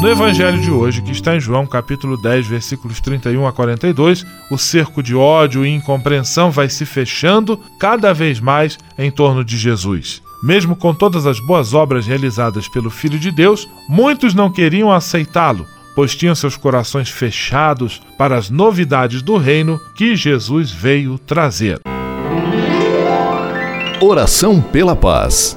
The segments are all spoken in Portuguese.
No evangelho de hoje, que está em João capítulo 10, versículos 31 a 42, o cerco de ódio e incompreensão vai se fechando cada vez mais em torno de Jesus. Mesmo com todas as boas obras realizadas pelo Filho de Deus, muitos não queriam aceitá-lo, pois tinham seus corações fechados para as novidades do reino que Jesus veio trazer. Oração pela paz.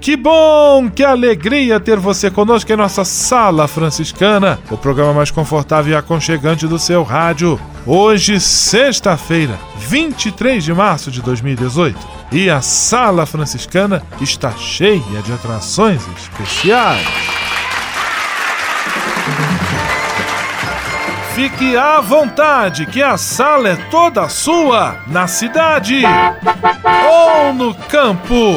Que bom, que alegria ter você conosco em nossa Sala Franciscana, o programa mais confortável e aconchegante do seu rádio. Hoje, sexta-feira, 23 de março de 2018, e a Sala Franciscana está cheia de atrações especiais. Fique à vontade, que a sala é toda sua, na cidade ou no campo.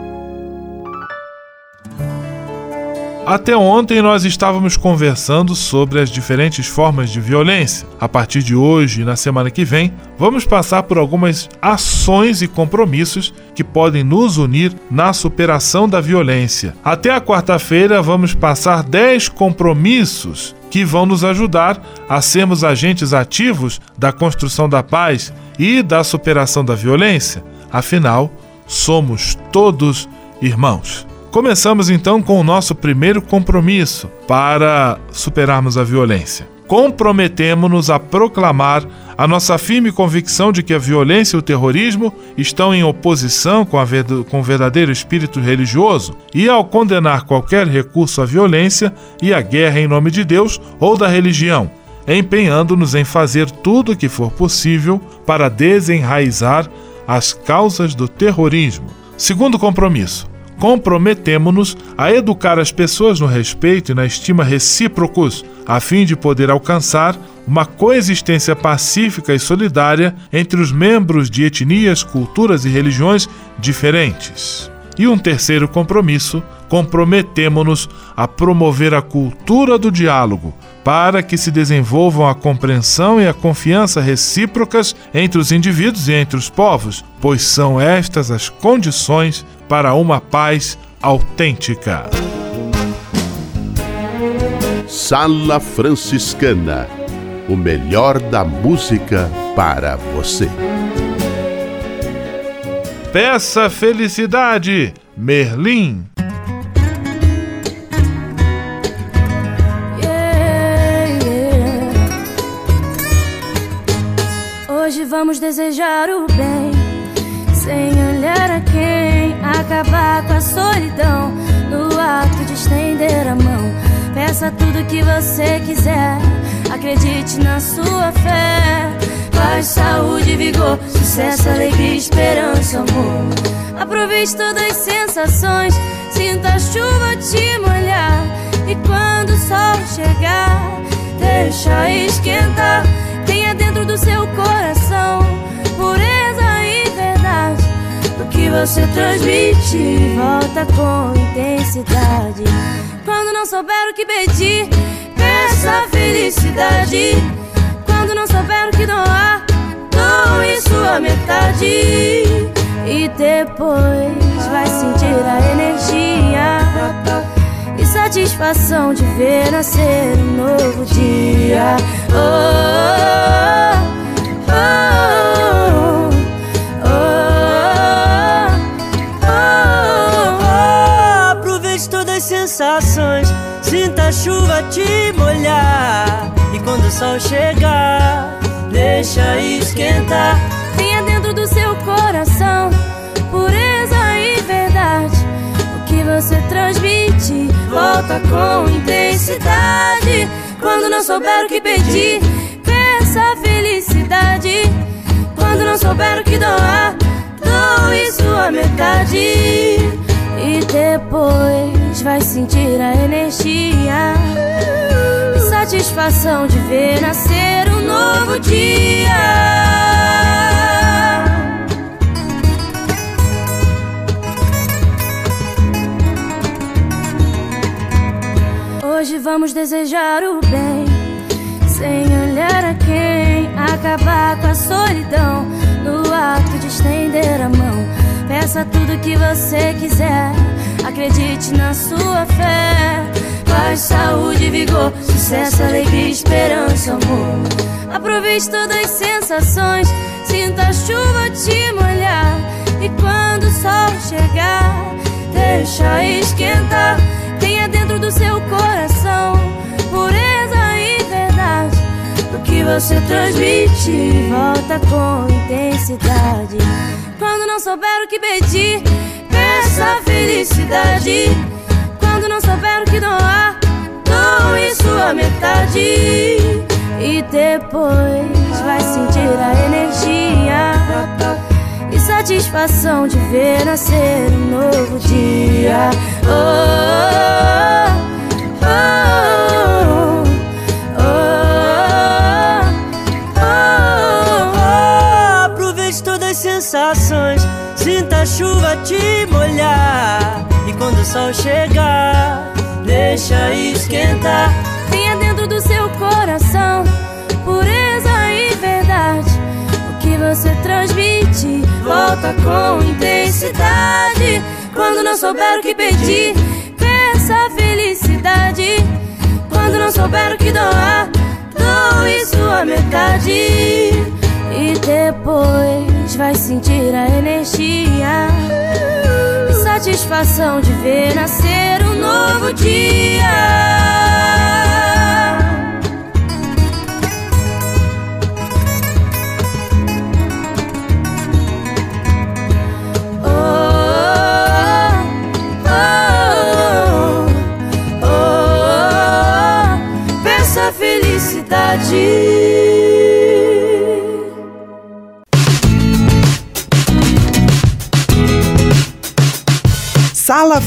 Até ontem nós estávamos conversando sobre as diferentes formas de violência. A partir de hoje e na semana que vem, vamos passar por algumas ações e compromissos que podem nos unir na superação da violência. Até a quarta-feira, vamos passar 10 compromissos que vão nos ajudar a sermos agentes ativos da construção da paz e da superação da violência. Afinal, somos todos irmãos. Começamos então com o nosso primeiro compromisso para superarmos a violência. Comprometemos-nos a proclamar a nossa firme convicção de que a violência e o terrorismo estão em oposição com, com o verdadeiro espírito religioso e, ao condenar qualquer recurso à violência e à guerra em nome de Deus ou da religião, empenhando-nos em fazer tudo o que for possível para desenraizar as causas do terrorismo. Segundo compromisso, comprometemo-nos a educar as pessoas no respeito e na estima recíprocos, a fim de poder alcançar uma coexistência pacífica e solidária entre os membros de etnias, culturas e religiões diferentes. E um terceiro compromisso, comprometemo-nos a promover a cultura do diálogo, para que se desenvolvam a compreensão e a confiança recíprocas entre os indivíduos e entre os povos, pois são estas as condições para uma paz autêntica. Sala Franciscana o melhor da música para você. Peça felicidade, Merlim. Hoje vamos desejar o bem, sem olhar a quem, acabar com a solidão, no ato de estender a mão. Peça tudo que você quiser, acredite na sua fé. Paz, saúde, vigor, sucesso, alegria, esperança, amor. Aproveite todas as sensações, sinta a chuva te molhar. E quando o sol chegar, deixa esquentar. Tenha dentro do seu coração pureza e verdade. O que você transmite, volta com intensidade. Quando não souber o que pedir, peça felicidade. Quando não souber o que doar, doe sua metade. E depois vai sentir a energia e satisfação de ver nascer um novo dia. Oh, oh, oh, oh, todas as sensações, sinta a chuva te molhar. E quando o sol chegar, deixa esquentar. Tenha dentro do seu coração pureza e verdade. O que você transmite, volta com intensidade. Quando não souber o que pedir, peça felicidade. Quando não souber o que doar, doe sua metade. E depois vai sentir a energia satisfação de ver nascer um novo dia. Hoje vamos desejar o bem, sem olhar a quem, acabar com a solidão, no ato de estender a mão. Peça tudo que você quiser, acredite na sua fé. Paz, saúde, vigor, sucesso, alegria, esperança, amor. Aproveite todas as sensações, sinta a chuva te molhar. E quando o sol chegar, deixa esquentar. Tenha dentro do seu coração pureza e verdade. O que você transmite, volta com intensidade. Quando não souber o que pedir, peça felicidade. Souber o que doar, doe sua metade. E depois vai sentir a energia e satisfação de ver nascer um novo dia. Oh, oh, oh, oh, Aproveite todas as sensações, sinta a chuva te molhar. E quando o sol chegar, deixa esquentar. Tenha dentro do seu coração pureza e verdade. O que você transmite, volta com intensidade. Quando não souber o que pedir, peça felicidade. Quando não souber o que doar, doe sua metade. E depois vai sentir a energia satisfação de ver nascer um novo dia.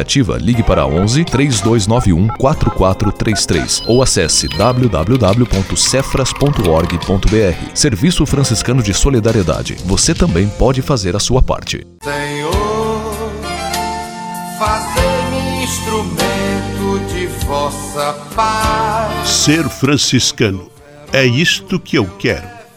iniciativa, ligue para 11 3291 4433 ou acesse www.cefras.org.br. Serviço Franciscano de Solidariedade. Você também pode fazer a sua parte. Senhor, fazei-me instrumento de vossa paz. Ser franciscano é isto que eu quero.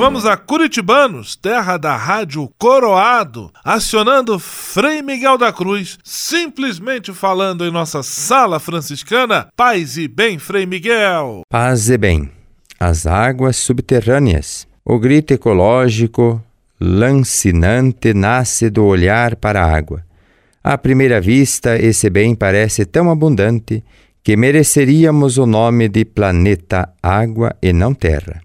vamos a Curitibanos, terra da rádio Coroado, acionando Frei Miguel da Cruz, simplesmente falando em nossa sala franciscana. Paz e bem, Frei Miguel. Paz e bem. As águas subterrâneas. O grito ecológico lancinante nasce do olhar para a água. À primeira vista, esse bem parece tão abundante que mereceríamos o nome de planeta água e não terra.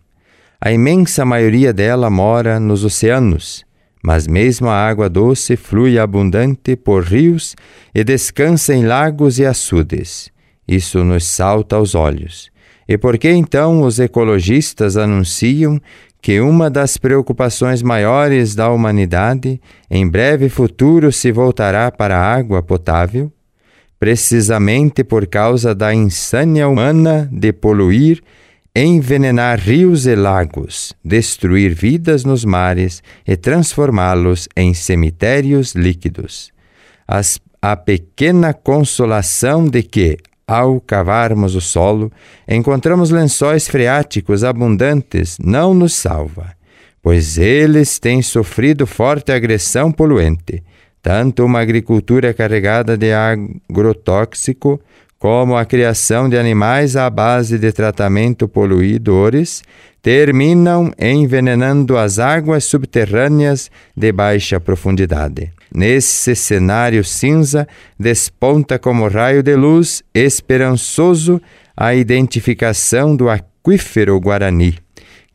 A imensa maioria dela mora nos oceanos, mas mesmo a água doce flui abundante por rios e descansa em lagos e açudes. Isso nos salta aos olhos. E por que então os ecologistas anunciam que uma das preocupações maiores da humanidade em breve futuro se voltará para a água potável? Precisamente por causa da insânia humana de poluir, envenenar rios e lagos, destruir vidas nos mares e transformá-los em cemitérios líquidos. As, a pequena consolação de que, ao cavarmos o solo, encontramos lençóis freáticos abundantes, não nos salva, pois eles têm sofrido forte agressão poluente, tanto uma agricultura carregada de agrotóxico, como a criação de animais à base de tratamento poluidores, terminam envenenando as águas subterrâneas de baixa profundidade. Nesse cenário cinza, desponta como raio de luz esperançoso a identificação do aquífero Guarani,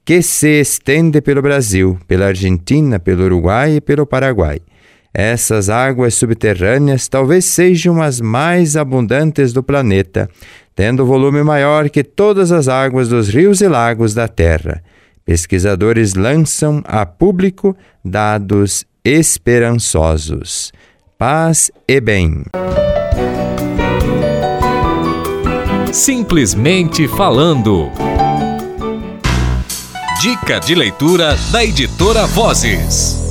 que se estende pelo Brasil, pela Argentina, pelo Uruguai e pelo Paraguai. Essas águas subterrâneas talvez sejam as mais abundantes do planeta, tendo volume maior que todas as águas dos rios e lagos da Terra. Pesquisadores lançam a público dados esperançosos. Paz e bem. Simplesmente falando. Dica de leitura da editora Vozes.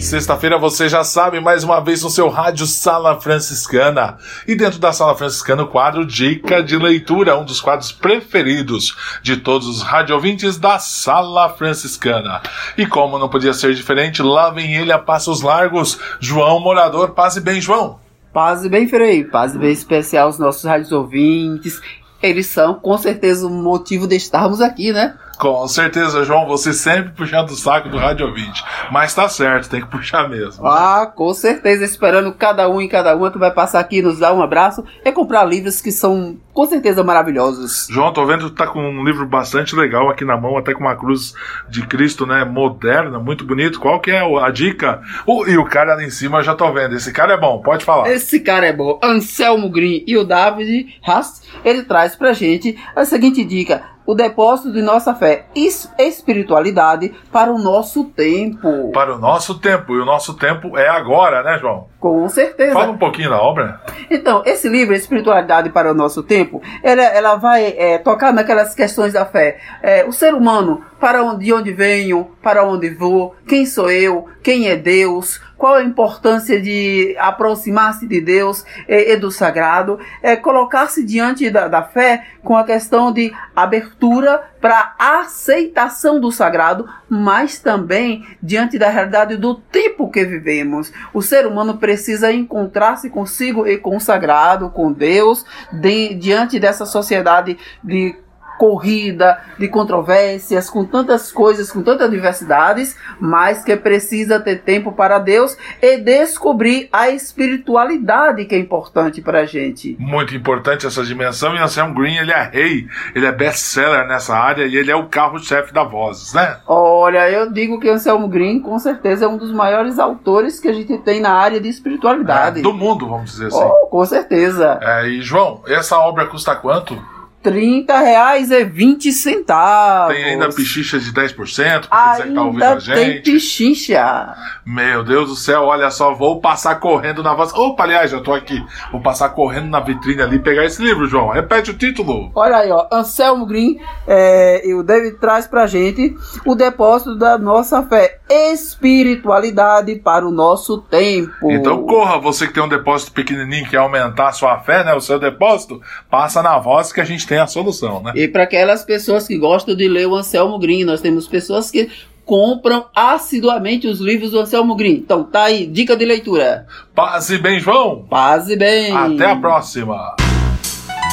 Sexta-feira você já sabe, mais uma vez no seu rádio Sala Franciscana. E dentro da Sala Franciscana, o quadro Dica de Leitura, um dos quadros preferidos de todos os radiovintes da Sala Franciscana. E como não podia ser diferente, lá vem ele a passos largos, João Morador. Paz e bem, João. Paz e bem, Frei. Paz e bem especial aos nossos rádios ouvintes. Eles são, com certeza, o motivo de estarmos aqui, né? Com certeza, João, você sempre puxando o saco do Rádio Ouvinte. Mas tá certo, tem que puxar mesmo. Ah, com certeza, esperando cada um e cada uma que vai passar aqui nos dar um abraço e comprar livros que são com certeza maravilhosos. João, tô vendo que tá com um livro bastante legal aqui na mão, até com uma cruz de Cristo, né? Moderna, muito bonito. Qual que é a dica? Uh, e o cara ali em cima eu já tô vendo. Esse cara é bom, pode falar. Esse cara é bom. Anselmo Green e o David Haas, ele traz pra gente a seguinte dica o depósito de nossa fé e espiritualidade para o nosso tempo. Para o nosso tempo. E o nosso tempo é agora, né, João? Com certeza. Fala um pouquinho da obra. Então, esse livro, Espiritualidade para o Nosso Tempo, ela, ela vai é, tocar naquelas questões da fé. É, o ser humano, para onde, de onde venho, para onde vou, quem sou eu, quem é Deus, qual a importância de aproximar-se de Deus e, e, do sagrado, é colocar-se diante da, da fé com a questão de abertura para aceitação do sagrado, mas também diante da realidade do tempo que vivemos. O ser humano precisa encontrar-se consigo e com o sagrado, com Deus, de, diante dessa sociedade de corrida, de controvérsias, com tantas coisas, com tantas diversidades, mas que precisa ter tempo para Deus e descobrir a espiritualidade que é importante para a gente. Muito importante essa dimensão e Anselm Green, ele é rei, ele é best-seller nessa área e ele é o carro-chefe da Vozes, né? Olha, eu digo que Anselmo Green com certeza é um dos maiores autores que a gente tem na área de espiritualidade. É, do mundo, vamos dizer assim. Oh, com certeza. É, e João, essa obra custa quanto? 30 reais e 20 centavos. Tem ainda pichicha de 10%, pra ainda que tá ouvindo a gente. tem pichicha. Meu Deus do céu, olha só, vou passar correndo na voz. Opa, aliás, já tô aqui. Vou passar correndo na vitrine ali e pegar esse livro, João. Repete o título. Olha aí, ó. Anselmo Green é, e o David traz pra gente o depósito da nossa fé. Espiritualidade para o nosso tempo. Então corra, você que tem um depósito pequenininho, quer aumentar a sua fé, né? O seu depósito, passa na voz que a gente tem a solução, né? E para aquelas pessoas que gostam de ler o Anselmo Green, nós temos pessoas que compram assiduamente os livros do Anselmo Green. Então tá aí, dica de leitura. Paz e bem, João. Paz e bem. Até a próxima.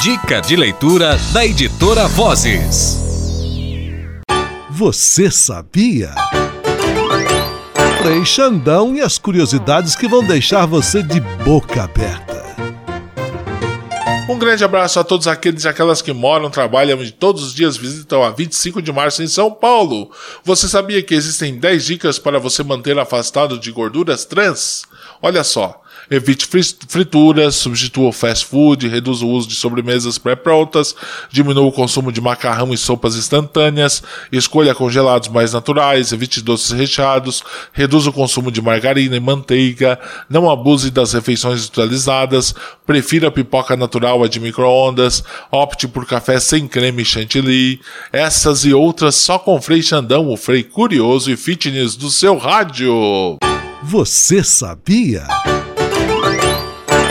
Dica de leitura da editora Vozes. Você sabia? Frei Xandão e as curiosidades que vão deixar você de boca aberta. Um grande abraço a todos aqueles e aquelas que moram, trabalham e todos os dias visitam a 25 de março em São Paulo. Você sabia que existem 10 dicas para você manter afastado de gorduras trans? Olha só. Evite frituras, substitua o fast food, reduza o uso de sobremesas pré-prontas, diminua o consumo de macarrão e sopas instantâneas, escolha congelados mais naturais, evite doces recheados, reduza o consumo de margarina e manteiga, não abuse das refeições industrializadas, prefira pipoca natural a de micro-ondas, opte por café sem creme chantilly, essas e outras só com Frei Xandão, o Frei curioso e fitness do seu rádio. Você sabia?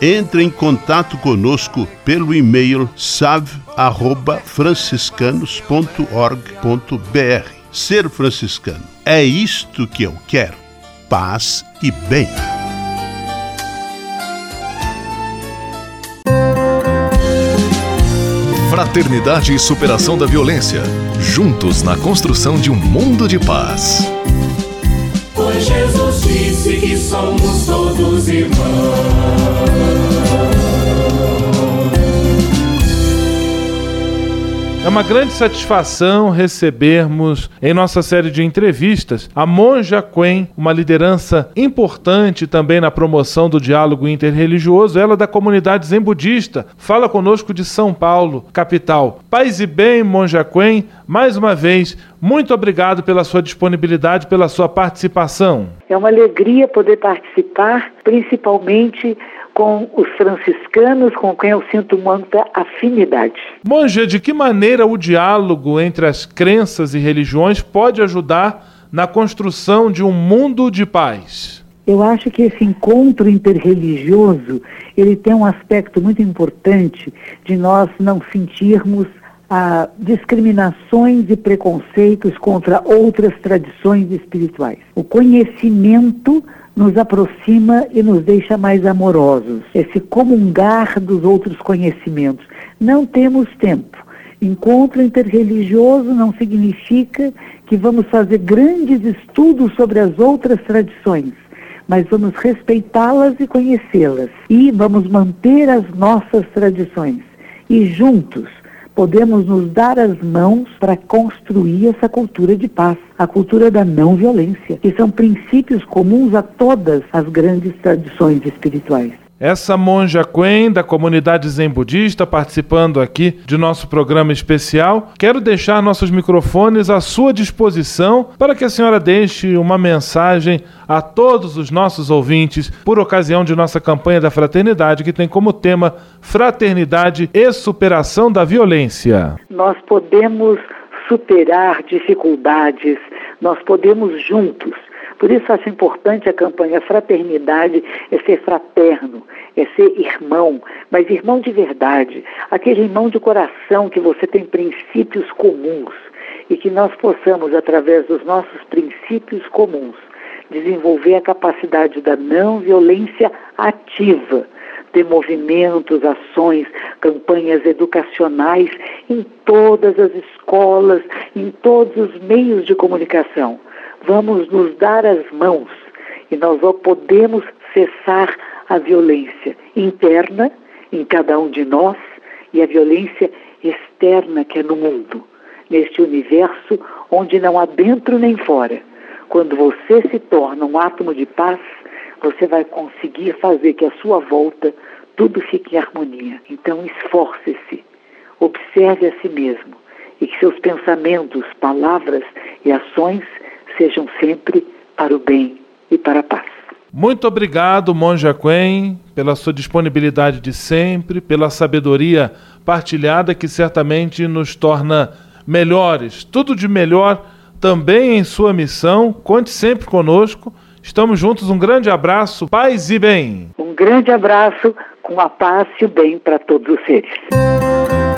entre em contato conosco pelo e-mail save@franciscanos.org.br. Ser franciscano é isto que eu quero: paz e bem. Fraternidade e superação da violência, juntos na construção de um mundo de paz. Que somos todos irmãos. É uma grande satisfação recebermos em nossa série de entrevistas a Monja Quen, uma liderança importante também na promoção do diálogo interreligioso, ela da comunidade zen budista. Fala conosco de São Paulo, capital. Paz e bem, Monja Quen, mais uma vez, muito obrigado pela sua disponibilidade, pela sua participação. É uma alegria poder participar, principalmente com os franciscanos, com quem eu sinto muita afinidade. Monja, de que maneira o diálogo entre as crenças e religiões pode ajudar na construção de um mundo de paz? Eu acho que esse encontro interreligioso, ele tem um aspecto muito importante de nós não sentirmos ah, discriminações e preconceitos contra outras tradições espirituais. O conhecimento nos aproxima e nos deixa mais amorosos. Esse comungar dos outros conhecimentos. Não temos tempo. Encontro interreligioso não significa que vamos fazer grandes estudos sobre as outras tradições, mas vamos respeitá-las e conhecê-las. E vamos manter as nossas tradições. E juntos podemos nos dar as mãos para construir essa cultura de paz, a cultura da não violência, que são princípios comuns a todas as grandes tradições espirituais. Essa monja Quen da comunidade Zen Budista participando aqui de nosso programa especial. Quero deixar nossos microfones à sua disposição para que a senhora deixe uma mensagem a todos os nossos ouvintes por ocasião de nossa campanha da fraternidade que tem como tema Fraternidade e superação da violência. Nós podemos superar dificuldades, nós podemos juntos Por isso acho importante a campanha Fraternidade é ser fraterno, é ser irmão, mas irmão de verdade, aquele irmão de coração que você tem princípios comuns e que nós possamos, através dos nossos princípios comuns, desenvolver a capacidade da não violência ativa, ter movimentos, ações, campanhas educacionais em todas as escolas, em todos os meios de comunicação. Vamos nos dar as mãos e nós podemos cessar a violência interna em cada um de nós e a violência externa que é no mundo, neste universo onde não há dentro nem fora. Quando você se torna um átomo de paz, você vai conseguir fazer que a sua volta tudo fique em harmonia. Então esforce-se, observe a si mesmo e que seus pensamentos, palavras e ações sejam sempre para o bem e para a paz. Muito obrigado, Monja Quen, pela sua disponibilidade de sempre, pela sabedoria partilhada que certamente nos torna melhores. Tudo de melhor também em sua missão. Conte sempre conosco. Estamos juntos. Um grande abraço, paz e bem. Um grande abraço com a paz e o bem para todos os seres.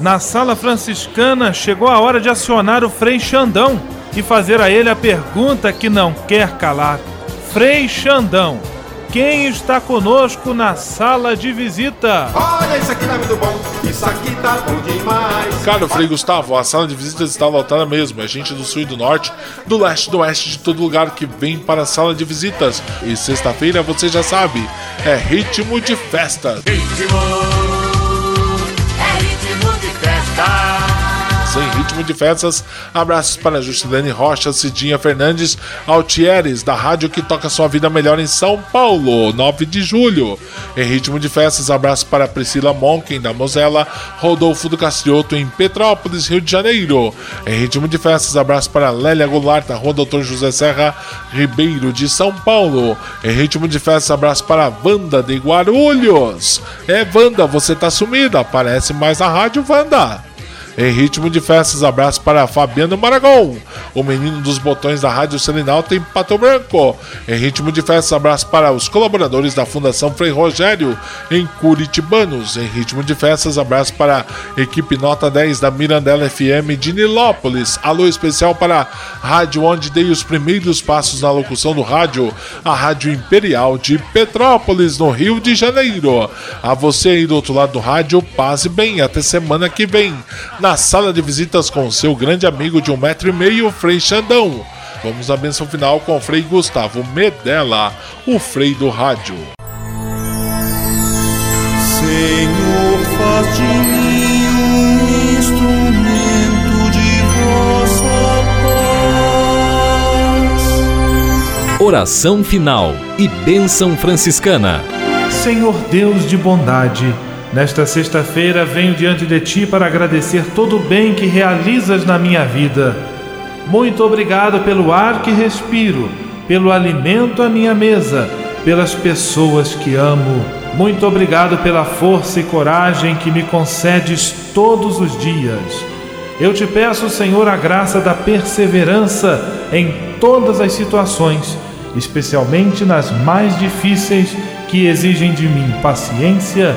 Na sala franciscana chegou a hora de acionar o Frei Xandão e fazer a ele a pergunta que não quer calar. Frei Xandão, quem está conosco na sala de visita? Olha, isso aqui tá muito bom, isso aqui tá bom demais. Cara, Frei Gustavo, a sala de visitas está lotada mesmo. É gente do sul e do norte, do leste e do oeste, de todo lugar que vem para a sala de visitas. E sexta-feira, você já sabe, é ritmo de festa. Ritmo, é ritmo festa. Sem ritmo de festas, abraços para Juscelene Rocha, Cidinha Fernandes, Altieres, da rádio que toca sua vida melhor em São Paulo, 9 de julho. Em ritmo de festas, abraços para Priscila Monken, da Mosela, Rodolfo do Castrioto, em Petrópolis, Rio de Janeiro. Em ritmo de festas, abraços para Lélia Goulart, da Rua Doutor José Serra, Ribeiro de São Paulo. Em ritmo de festas, abraços para Wanda de Guarulhos. É, Wanda, você tá sumida, aparece mais na rádio, Wanda. Em ritmo de festas, abraço para Fabiano Maragon, o menino dos botões da Rádio Selinalta em Pato Branco. Em ritmo de festas, abraço para os colaboradores da Fundação Frei Rogério em Curitibanos. Em ritmo de festas, abraço para a equipe Nota 10 da Mirandela FM de Nilópolis. Alô especial para a rádio onde dei os primeiros passos na locução do rádio, a Rádio Imperial de Petrópolis, no Rio de Janeiro. A você aí do outro lado do rádio, paz e bem. Até semana que vem na sala de visitas com seu grande amigo de um metro e meio, Frei Xandão. Vamos à benção final com o Frei Gustavo Medella, o Frei do Rádio. Senhor, faz de mim um instrumento de vossa paz. Oração final e bênção franciscana. Senhor Deus de bondade, Nesta sexta-feira venho diante de ti para agradecer todo o bem que realizas na minha vida. Muito obrigado pelo ar que respiro, pelo alimento à minha mesa, pelas pessoas que amo. Muito obrigado pela força e coragem que me concedes todos os dias. Eu te peço, Senhor, a graça da perseverança em todas as situações, especialmente nas mais difíceis que exigem de mim paciência